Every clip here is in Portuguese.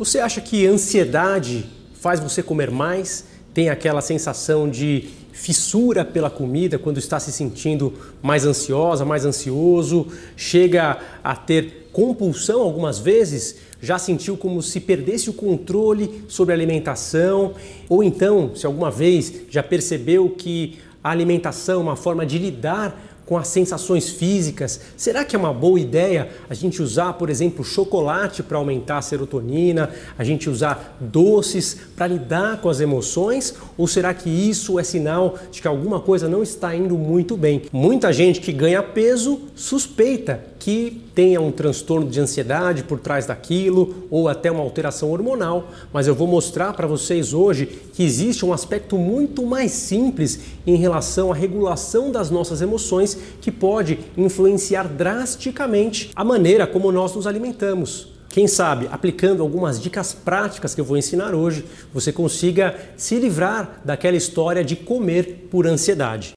Você acha que ansiedade faz você comer mais? Tem aquela sensação de fissura pela comida quando está se sentindo mais ansiosa, mais ansioso? Chega a ter compulsão algumas vezes? Já sentiu como se perdesse o controle sobre a alimentação? Ou então, se alguma vez já percebeu que a alimentação é uma forma de lidar com as sensações físicas? Será que é uma boa ideia a gente usar, por exemplo, chocolate para aumentar a serotonina, a gente usar doces para lidar com as emoções? Ou será que isso é sinal de que alguma coisa não está indo muito bem? Muita gente que ganha peso suspeita que tenha um transtorno de ansiedade por trás daquilo ou até uma alteração hormonal, mas eu vou mostrar para vocês hoje que existe um aspecto muito mais simples em relação à regulação das nossas emoções que pode influenciar drasticamente a maneira como nós nos alimentamos. Quem sabe, aplicando algumas dicas práticas que eu vou ensinar hoje, você consiga se livrar daquela história de comer por ansiedade.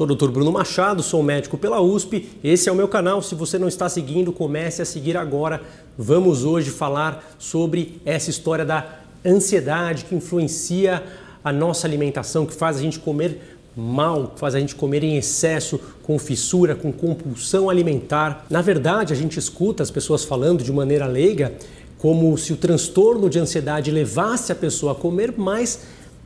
Sou o Dr. Bruno Machado, sou médico pela USP. Esse é o meu canal. Se você não está seguindo, comece a seguir agora. Vamos hoje falar sobre essa história da ansiedade que influencia a nossa alimentação, que faz a gente comer mal, que faz a gente comer em excesso, com fissura, com compulsão alimentar. Na verdade, a gente escuta as pessoas falando de maneira leiga como se o transtorno de ansiedade levasse a pessoa a comer mais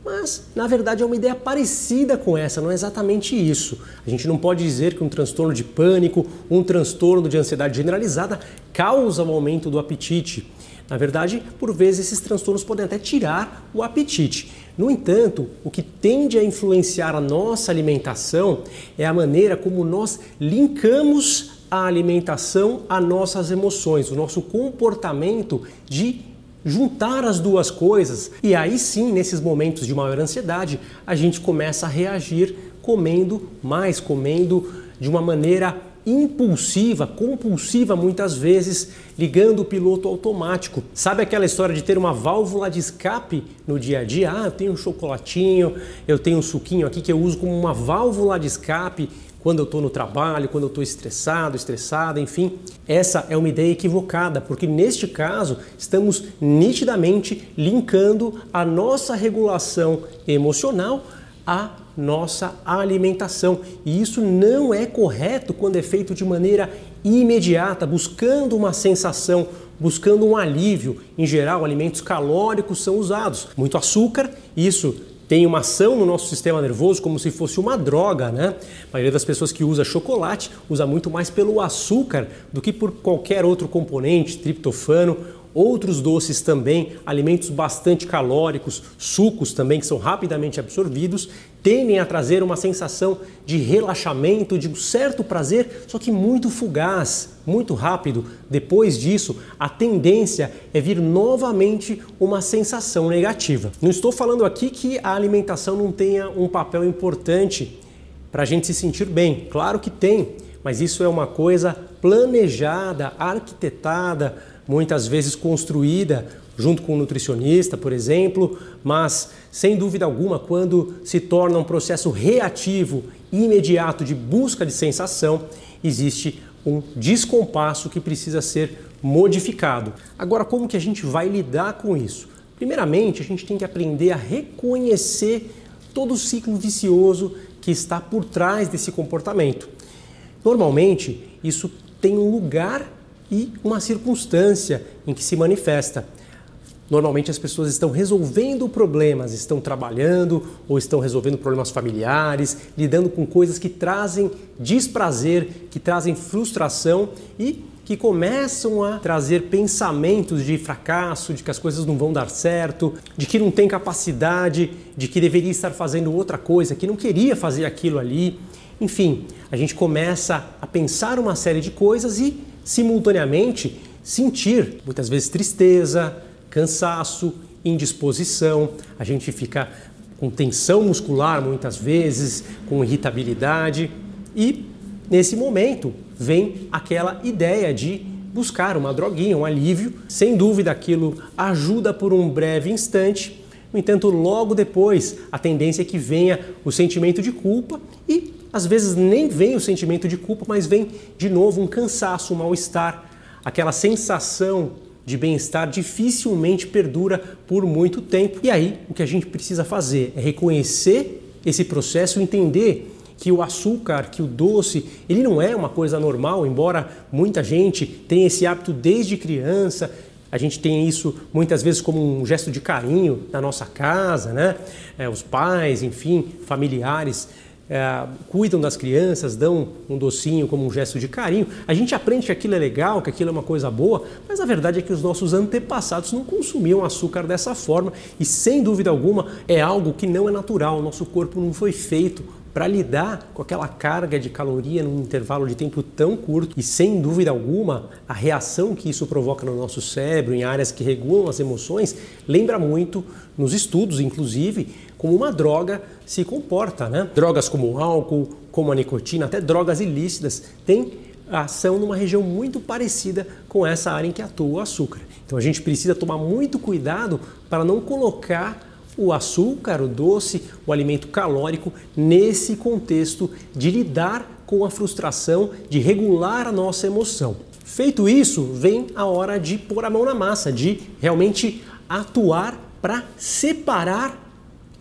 mas, na verdade, é uma ideia parecida com essa, não é exatamente isso. A gente não pode dizer que um transtorno de pânico, um transtorno de ansiedade generalizada causa o aumento do apetite. Na verdade, por vezes esses transtornos podem até tirar o apetite. No entanto, o que tende a influenciar a nossa alimentação é a maneira como nós linkamos a alimentação a nossas emoções, o nosso comportamento de juntar as duas coisas e aí sim, nesses momentos de maior ansiedade, a gente começa a reagir comendo mais, comendo de uma maneira impulsiva, compulsiva muitas vezes, ligando o piloto automático. Sabe aquela história de ter uma válvula de escape no dia a dia? Ah, eu tenho um chocolatinho, eu tenho um suquinho aqui que eu uso como uma válvula de escape quando eu estou no trabalho, quando eu estou estressado, estressada, enfim. Essa é uma ideia equivocada, porque neste caso estamos nitidamente linkando a nossa regulação emocional à nossa alimentação. E isso não é correto quando é feito de maneira imediata, buscando uma sensação, buscando um alívio. Em geral, alimentos calóricos são usados. Muito açúcar, isso tem uma ação no nosso sistema nervoso como se fosse uma droga, né? A maioria das pessoas que usa chocolate usa muito mais pelo açúcar do que por qualquer outro componente, triptofano Outros doces também, alimentos bastante calóricos, sucos também que são rapidamente absorvidos, tendem a trazer uma sensação de relaxamento, de um certo prazer, só que muito fugaz, muito rápido. Depois disso, a tendência é vir novamente uma sensação negativa. Não estou falando aqui que a alimentação não tenha um papel importante para a gente se sentir bem, claro que tem, mas isso é uma coisa planejada, arquitetada muitas vezes construída junto com o nutricionista, por exemplo, mas sem dúvida alguma, quando se torna um processo reativo e imediato de busca de sensação, existe um descompasso que precisa ser modificado. Agora, como que a gente vai lidar com isso? Primeiramente, a gente tem que aprender a reconhecer todo o ciclo vicioso que está por trás desse comportamento. Normalmente, isso tem um lugar e uma circunstância em que se manifesta. Normalmente as pessoas estão resolvendo problemas, estão trabalhando ou estão resolvendo problemas familiares, lidando com coisas que trazem desprazer, que trazem frustração e que começam a trazer pensamentos de fracasso, de que as coisas não vão dar certo, de que não tem capacidade, de que deveria estar fazendo outra coisa, que não queria fazer aquilo ali. Enfim, a gente começa a pensar uma série de coisas e simultaneamente sentir muitas vezes tristeza, cansaço, indisposição, a gente fica com tensão muscular muitas vezes, com irritabilidade. E nesse momento vem aquela ideia de buscar uma droguinha, um alívio. Sem dúvida aquilo ajuda por um breve instante, no entanto, logo depois a tendência é que venha o sentimento de culpa às vezes nem vem o sentimento de culpa, mas vem de novo um cansaço, um mal-estar, aquela sensação de bem-estar dificilmente perdura por muito tempo. E aí, o que a gente precisa fazer é reconhecer esse processo, entender que o açúcar, que o doce, ele não é uma coisa normal, embora muita gente tenha esse hábito desde criança. A gente tem isso muitas vezes como um gesto de carinho na nossa casa, né? É, os pais, enfim, familiares é, cuidam das crianças, dão um docinho como um gesto de carinho. A gente aprende que aquilo é legal, que aquilo é uma coisa boa, mas a verdade é que os nossos antepassados não consumiam açúcar dessa forma e, sem dúvida alguma, é algo que não é natural. O nosso corpo não foi feito para lidar com aquela carga de caloria num intervalo de tempo tão curto e sem dúvida alguma a reação que isso provoca no nosso cérebro em áreas que regulam as emoções lembra muito nos estudos inclusive como uma droga se comporta, né? Drogas como o álcool, como a nicotina, até drogas ilícitas têm ação numa região muito parecida com essa área em que atua o açúcar. Então a gente precisa tomar muito cuidado para não colocar o açúcar, o doce, o alimento calórico nesse contexto de lidar com a frustração, de regular a nossa emoção. Feito isso, vem a hora de pôr a mão na massa, de realmente atuar para separar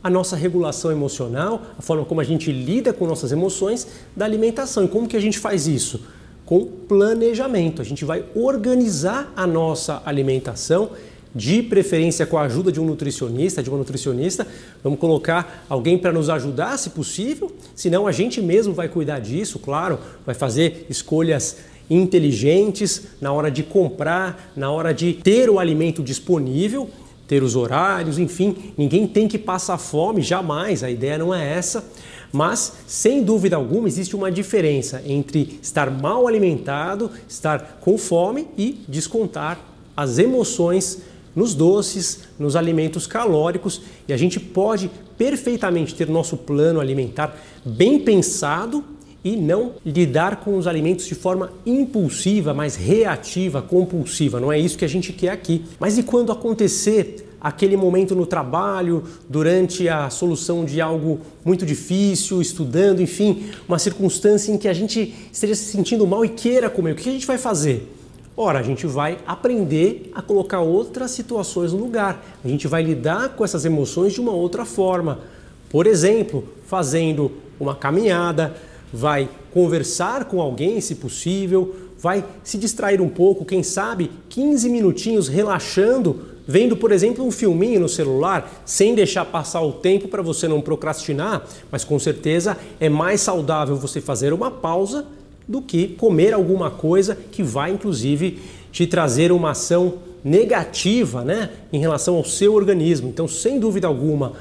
a nossa regulação emocional, a forma como a gente lida com nossas emoções da alimentação. E como que a gente faz isso? Com planejamento. A gente vai organizar a nossa alimentação de preferência com a ajuda de um nutricionista, de uma nutricionista. Vamos colocar alguém para nos ajudar, se possível, senão a gente mesmo vai cuidar disso, claro, vai fazer escolhas inteligentes na hora de comprar, na hora de ter o alimento disponível, ter os horários, enfim, ninguém tem que passar fome, jamais, a ideia não é essa. Mas, sem dúvida alguma, existe uma diferença entre estar mal alimentado, estar com fome e descontar as emoções nos doces, nos alimentos calóricos e a gente pode perfeitamente ter nosso plano alimentar bem pensado e não lidar com os alimentos de forma impulsiva, mas reativa, compulsiva. Não é isso que a gente quer aqui. Mas e quando acontecer aquele momento no trabalho, durante a solução de algo muito difícil, estudando, enfim, uma circunstância em que a gente esteja se sentindo mal e queira comer? O que a gente vai fazer? Ora, a gente vai aprender a colocar outras situações no lugar. A gente vai lidar com essas emoções de uma outra forma. Por exemplo, fazendo uma caminhada, vai conversar com alguém, se possível, vai se distrair um pouco, quem sabe 15 minutinhos relaxando, vendo, por exemplo, um filminho no celular, sem deixar passar o tempo para você não procrastinar, mas com certeza é mais saudável você fazer uma pausa do que comer alguma coisa que vai inclusive te trazer uma ação negativa, né, em relação ao seu organismo. Então, sem dúvida alguma,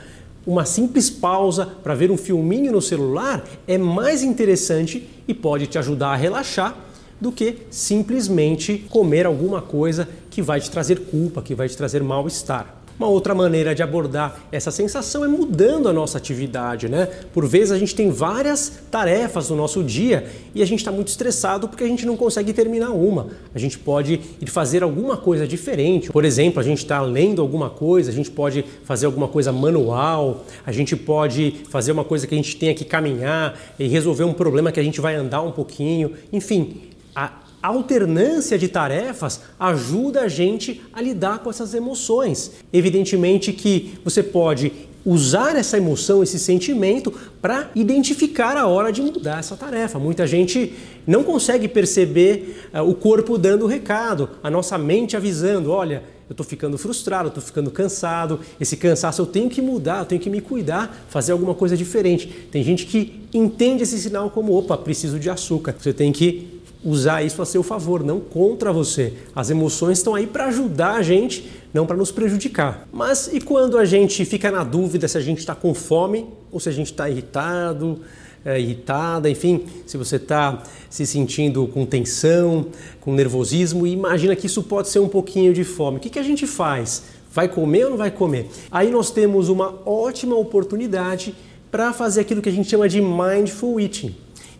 uma simples pausa para ver um filminho no celular é mais interessante e pode te ajudar a relaxar do que simplesmente comer alguma coisa que vai te trazer culpa, que vai te trazer mal-estar. Uma outra maneira de abordar essa sensação é mudando a nossa atividade, né? Por vezes a gente tem várias tarefas no nosso dia e a gente está muito estressado porque a gente não consegue terminar uma. A gente pode ir fazer alguma coisa diferente. Por exemplo, a gente está lendo alguma coisa, a gente pode fazer alguma coisa manual, a gente pode fazer uma coisa que a gente tenha que caminhar e resolver um problema que a gente vai andar um pouquinho. Enfim, a a alternância de tarefas ajuda a gente a lidar com essas emoções. Evidentemente que você pode usar essa emoção, esse sentimento para identificar a hora de mudar essa tarefa. Muita gente não consegue perceber uh, o corpo dando o recado, a nossa mente avisando, olha, eu estou ficando frustrado, estou ficando cansado, esse cansaço eu tenho que mudar, eu tenho que me cuidar, fazer alguma coisa diferente. Tem gente que entende esse sinal como, opa, preciso de açúcar. Você tem que usar isso a seu favor, não contra você. As emoções estão aí para ajudar a gente, não para nos prejudicar. Mas e quando a gente fica na dúvida se a gente está com fome ou se a gente está irritado, é, irritada, enfim, se você está se sentindo com tensão, com nervosismo, e imagina que isso pode ser um pouquinho de fome. O que, que a gente faz? Vai comer ou não vai comer? Aí nós temos uma ótima oportunidade para fazer aquilo que a gente chama de mindful eating.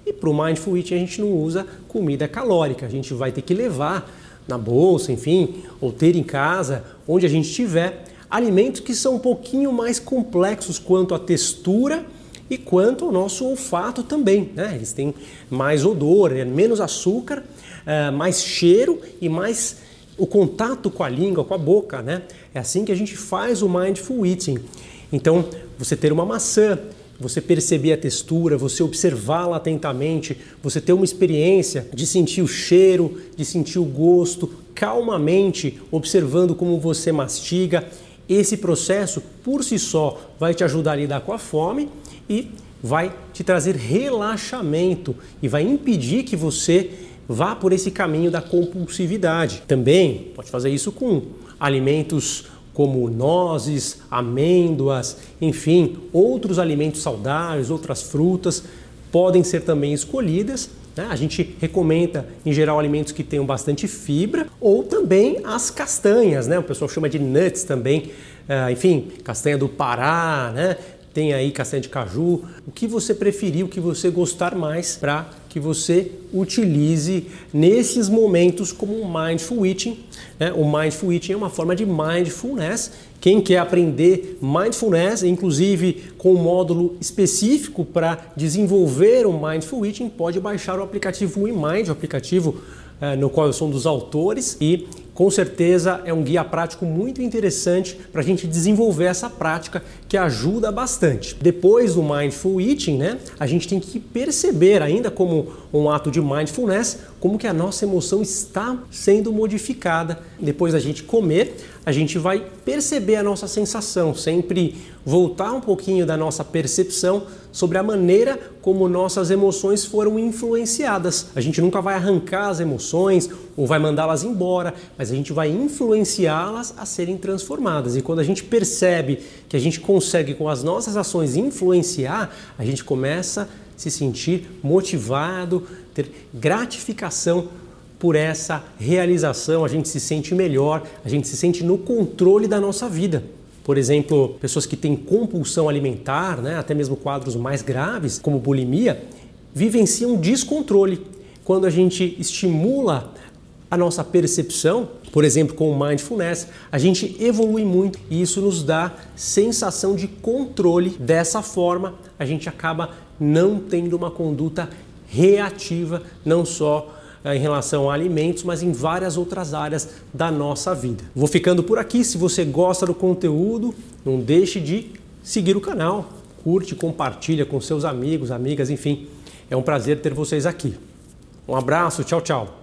E para o Mindful Eating a gente não usa comida calórica, a gente vai ter que levar na bolsa, enfim, ou ter em casa, onde a gente estiver, alimentos que são um pouquinho mais complexos quanto à textura e quanto ao nosso olfato também. Né? Eles têm mais odor, é menos açúcar, é, mais cheiro e mais o contato com a língua, com a boca. Né? É assim que a gente faz o mindful eating. Então, você ter uma maçã, você perceber a textura, você observá-la atentamente, você ter uma experiência de sentir o cheiro, de sentir o gosto, calmamente observando como você mastiga. Esse processo, por si só, vai te ajudar a lidar com a fome e vai te trazer relaxamento e vai impedir que você vá por esse caminho da compulsividade. Também pode fazer isso com alimentos como nozes, amêndoas, enfim, outros alimentos saudáveis, outras frutas podem ser também escolhidas. Né? A gente recomenda, em geral, alimentos que tenham bastante fibra ou também as castanhas, né? o pessoal chama de nuts também, uh, enfim, castanha do Pará, né? Tem aí castanha de caju, o que você preferir, o que você gostar mais para que você utilize nesses momentos como um mindful eating. Né? O mindful eating é uma forma de mindfulness. Quem quer aprender mindfulness, inclusive com um módulo específico para desenvolver o mindful eating, pode baixar o aplicativo WeMind, o aplicativo eh, no qual eu sou um dos autores e com certeza é um guia prático muito interessante para a gente desenvolver essa prática que ajuda bastante. Depois do Mindful Eating, né, a gente tem que perceber, ainda como um ato de mindfulness, como que a nossa emoção está sendo modificada. Depois da gente comer, a gente vai perceber a nossa sensação, sempre voltar um pouquinho da nossa percepção sobre a maneira como nossas emoções foram influenciadas. A gente nunca vai arrancar as emoções ou vai mandá-las embora, mas a gente vai influenciá-las a serem transformadas. E quando a gente percebe que a gente consegue com as nossas ações influenciar, a gente começa a se sentir motivado, ter gratificação por essa realização, a gente se sente melhor, a gente se sente no controle da nossa vida. Por exemplo, pessoas que têm compulsão alimentar, né, até mesmo quadros mais graves, como bulimia, vivenciam descontrole. Quando a gente estimula a nossa percepção, por exemplo, com o mindfulness, a gente evolui muito e isso nos dá sensação de controle. Dessa forma, a gente acaba não tendo uma conduta reativa, não só eh, em relação a alimentos, mas em várias outras áreas da nossa vida. Vou ficando por aqui. Se você gosta do conteúdo, não deixe de seguir o canal, curte, compartilha com seus amigos, amigas, enfim. É um prazer ter vocês aqui. Um abraço, tchau, tchau.